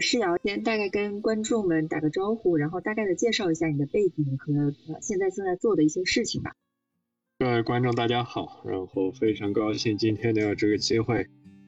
诗瑶先大概跟观众们打个招呼，然后大概的介绍一下你的背景和现在正在做的一些事情吧。各位观众大家好，然后非常高兴今天能有这个机会，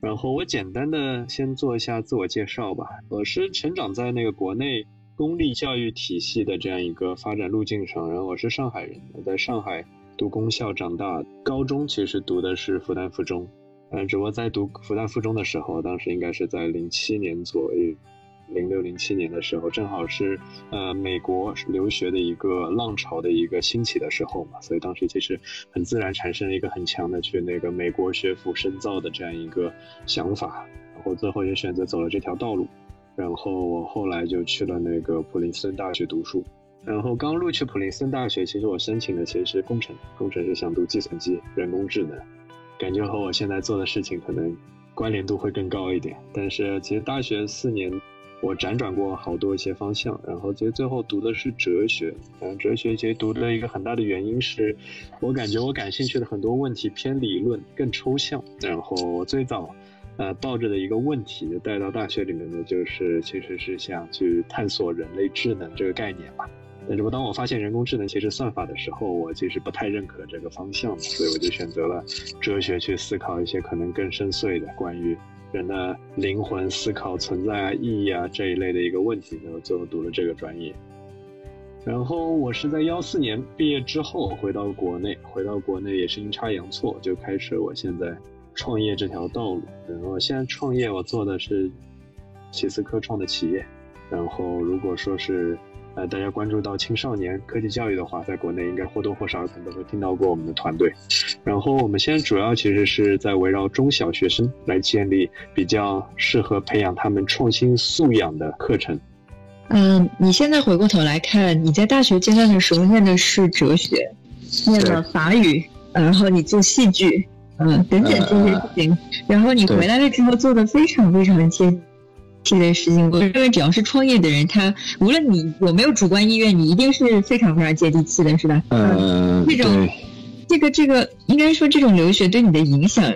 然后我简单的先做一下自我介绍吧。我是成长在那个国内公立教育体系的这样一个发展路径上，然后我是上海人，我在上海读公校长大，高中其实读的是复旦附中，嗯，只不过在读复旦附中的时候，当时应该是在零七年左右。零六零七年的时候，正好是呃美国留学的一个浪潮的一个兴起的时候嘛，所以当时其实很自然产生了一个很强的去那个美国学府深造的这样一个想法，然后最后也选择走了这条道路，然后我后来就去了那个普林斯顿大学读书，然后刚录取普林斯顿大学，其实我申请的其实是工程，工程是想读计算机、人工智能，感觉和我现在做的事情可能关联度会更高一点，但是其实大学四年。我辗转过好多一些方向，然后其实最后读的是哲学。嗯，哲学其实读的一个很大的原因是，我感觉我感兴趣的很多问题偏理论，更抽象。然后我最早，呃，抱着的一个问题带到大学里面的就是，其实是想去探索人类智能这个概念吧。但是我当我发现人工智能其实算法的时候，我其实不太认可这个方向，所以我就选择了哲学去思考一些可能更深邃的关于。人的灵魂思考存在啊意义啊这一类的一个问题，然后最后读了这个专业。然后我是在幺四年毕业之后回到国内，回到国内也是阴差阳错就开始我现在创业这条道路。然后现在创业我做的是奇思科创的企业。然后如果说是。呃，大家关注到青少年科技教育的话，在国内应该或多或少可能都会听到过我们的团队。然后我们现在主要其实是在围绕中小学生来建立比较适合培养他们创新素养的课程。嗯，你现在回过头来看，你在大学阶段的时候念的是哲学，念了法语，然后你做戏剧，嗯，等等这些事情，然后你回来了之后做的非常非常的接。这件事情，我认为只要是创业的人，他无论你有没有主观意愿，你一定是非常非常接地气的，是吧？嗯，这种，这个这个，应该说这种留学对你的影响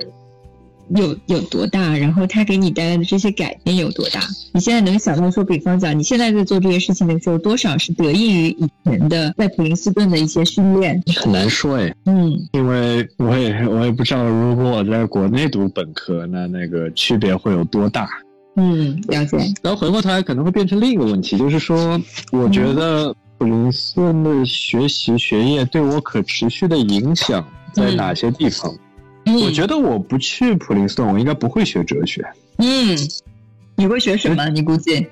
有有多大？然后他给你带来的这些改变有多大？你现在能想到说，比方讲，你现在在做这些事情的时候，多少是得益于以前的在普林斯顿的一些训练？很难说哎，嗯，因为我也我也不知道，如果我在国内读本科，那那个区别会有多大？嗯，了解。然后回过头来可能会变成另一个问题，就是说，我觉得普林斯顿的学习学业对我可持续的影响在哪些地方？我觉得我不去普林斯顿，我应该不会学哲学。嗯，你会学什么？你估计？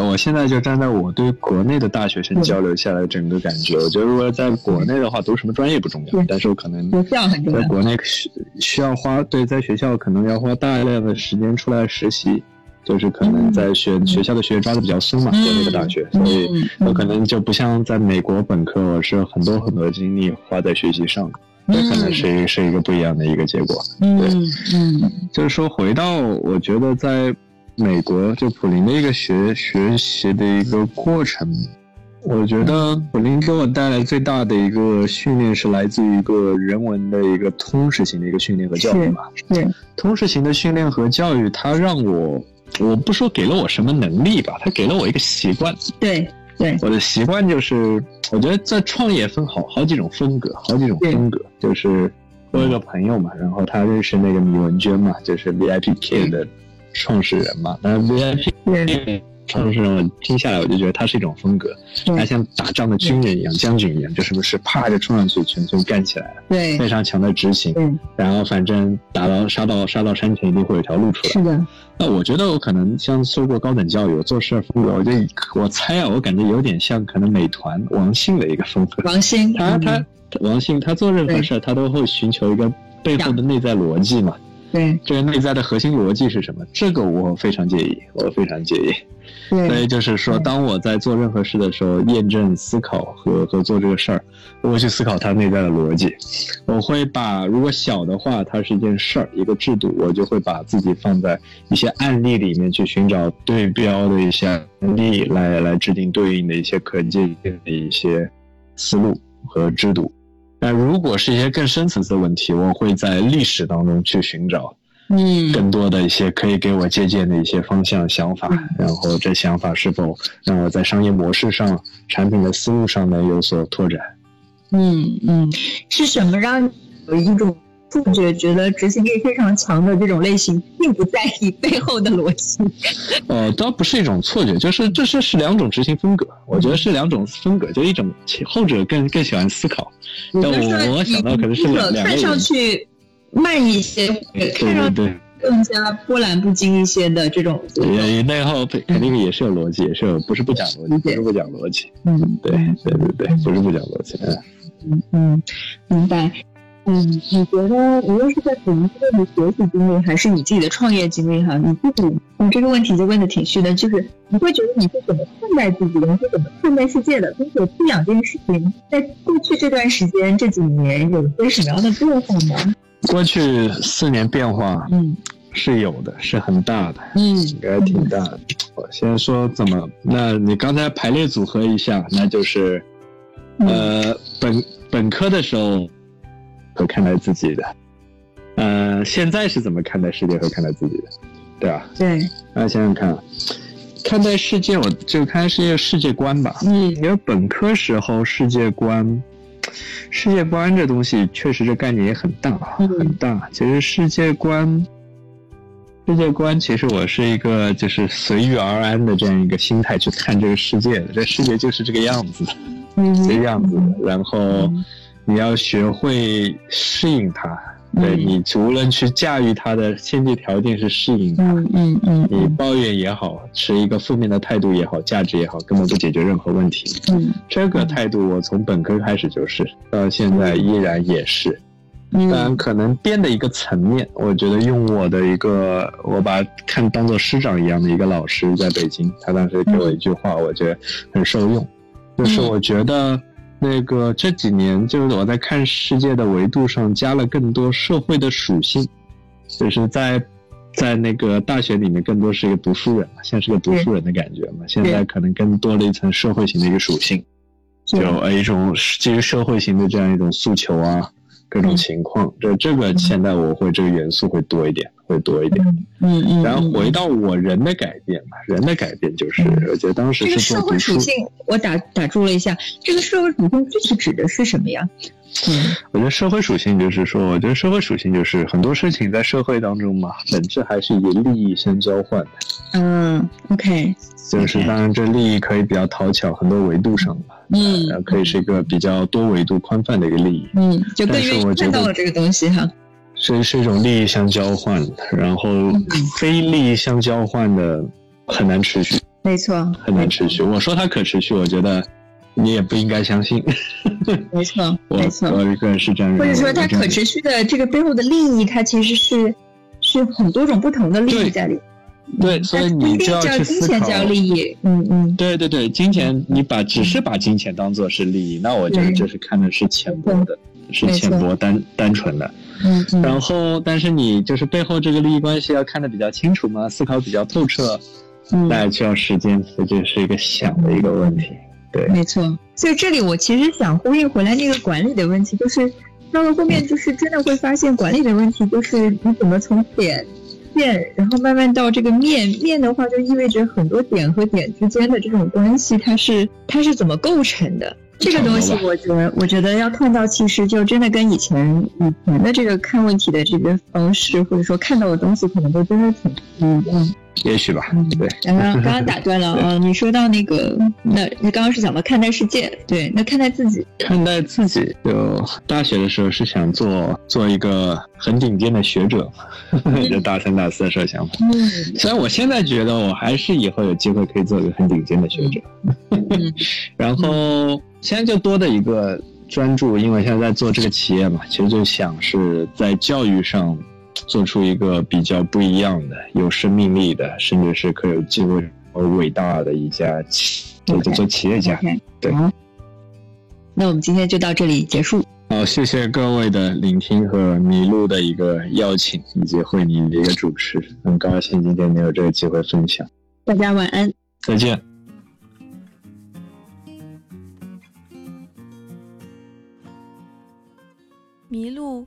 我现在就站在我对国内的大学生交流下来整个感觉，我觉得如果在国内的话，读什么专业不重要，但是我可能在国内需需要花对在学校可能要花大量的时间出来实习。就是可能在学学校的学业抓的比较松嘛，国内的大学，所以我可能就不像在美国本科，我是很多很多精力花在学习上，这可能是是一个不一样的一个结果。对，嗯，就是说回到我觉得在美国就普林的一个学学习的一个过程，我觉得普林给我带来最大的一个训练是来自于一个人文的一个通识型的一个训练和教育嘛。对，通识型的训练和教育，它让我。我不说给了我什么能力吧，他给了我一个习惯。对对，我的习惯就是，我觉得在创业分好好几种风格，好几种风格。就是我有个朋友嘛，然后他认识那个米文娟嘛，就是 VIP K 的创始人嘛。那 VIP 创始人，我听下来我就觉得他是一种风格，他像打仗的军人一样，将军一样，就是不是啪就冲上去，全村干起来了。对，非常强的执行。然后反正打到杀到杀到山前，一定会有条路出来。是的。那我觉得我可能像受过高等教育，我做事风格，我就我猜啊，我感觉有点像可能美团王兴的一个风格。王兴，他他王兴，他做任何事他都会寻求一个背后的内在逻辑嘛。对，这个内在的核心逻辑是什么？这个我非常介意，我非常介意。所以就是说，当我在做任何事的时候，验证、思考和和做这个事儿，我会去思考它内在的逻辑。我会把如果小的话，它是一件事儿、一个制度，我就会把自己放在一些案例里面去寻找对标的一些案例，来来制定对应的一些可借鉴的一些思路和制度。那如果是一些更深层次的问题，我会在历史当中去寻找。嗯，更多的一些可以给我借鉴的一些方向想法，然后这想法是否让我在商业模式上、产品的思路上呢有所拓展？嗯嗯，是什么让你有一种错觉，觉得执行力非常强的这种类型，并不在意背后的逻辑？呃，倒不是一种错觉，就是这是是两种执行风格，我觉得是两种风格，就一种后者更更喜欢思考，但我我想到可能是两两看上去慢一些，看上去。更加波澜不惊一些的这种，也内耗肯定也是有逻辑，也是有不是不讲逻辑，不是不讲逻辑。嗯，对对对对，不是不讲逻辑。嗯嗯，明白。嗯，你觉得无论是在公司的学习经历，还是你自己的创业经历哈，你自己你这个问题就问的挺虚的，就是你会觉得你是怎么看待自己的，你是怎么看待世界的，并且这两件事情在过去这段时间这几年有些什么样的变化吗？过去四年变化，嗯，是有的，是很大的，嗯，应该挺大的。我先说怎么，那你刚才排列组合一下，那就是，呃，本本科的时候，和看待自己的，呃，现在是怎么看待世界和看待自己的，对吧？对。那想想看，看待世界，我就看世界世界观吧。嗯，因为本科时候世界观。世界观这东西确实这概念也很大，很大。其实世界观，世界观其实我是一个就是随遇而安的这样一个心态去看这个世界的。这世界就是这个样子，这个样子。然后你要学会适应它。对你，无论去驾驭它的先决条件是适应它，嗯嗯，你抱怨也好，持一个负面的态度也好，价值也好，根本不解决任何问题。嗯，这个态度我从本科开始就是，到现在依然也是。当然，可能变的一个层面，我觉得用我的一个，我把看当做师长一样的一个老师，在北京，他当时给我一句话，我觉得很受用，就是我觉得。那个这几年，就是我在看世界的维度上加了更多社会的属性，就是在在那个大学里面更多是一个读书人嘛，像是个读书人的感觉嘛。现在可能更多了一层社会型的一个属性，就一种基于社会型的这样一种诉求啊。各种情况，这这个现在我会这个元素会多一点，会多一点。嗯嗯。然后回到我人的改变吧，人的改变就是，我觉得当时这个社会属性，我打打住了一下，这个社会属性具体指的是什么呀？嗯，我觉得社会属性就是说，我觉得社会属性就是很多事情在社会当中嘛，本质还是以利益相交换的。嗯，OK。就是当然，这利益可以比较讨巧，很多维度上吧。嗯，可以是一个比较多维度、宽泛的一个利益。嗯，就更愿意看到了这个东西哈。是是一种利益相交换，然后非利益相交换的很难持续。没错，很难持续。我说它可持续，我觉得你也不应该相信。没错，没错，我一个人是这样或者说，它可持续的这个背后的利益，它其实是是很多种不同的利益在里。对，所以你就要去思考。叫利益，嗯嗯。对对对，金钱，你把只是把金钱当做是利益，那我觉得就是看的是浅薄的，是浅薄单单纯的。嗯嗯。然后，但是你就是背后这个利益关系要看得比较清楚嘛，思考比较透彻，那需要时间，这就是一个想的一个问题。对，没错。所以这里我其实想呼应回来那个管理的问题，就是到了后面，就是真的会发现管理的问题，就是你怎么从点。线，然后慢慢到这个面面的话，就意味着很多点和点之间的这种关系，它是它是怎么构成的？这个东西，我觉得我觉得要看到，其实就真的跟以前以前的这个看问题的这个方式，或者说看到的东西，可能都真的挺不一样。也许吧，对。刚刚刚刚打断了啊，你说到那个，那你刚刚是讲到看待世界，对，那看待自己，看待自己，就大学的时候是想做做一个很顶尖的学者，就大三大四的时候想法。嗯。虽然我现在觉得我还是以后有机会可以做一个很顶尖的学者，然后现在就多的一个专注，因为现在在做这个企业嘛，其实就想是在教育上。做出一个比较不一样的、有生命力的，甚至是可有机会和伟大的一家企，就做企业家。对。那我们今天就到这里结束。好，谢谢各位的聆听和麋鹿的一个邀请，以及慧妮的一个主持，很高兴今天能有这个机会分享。大家晚安，再见。麋鹿。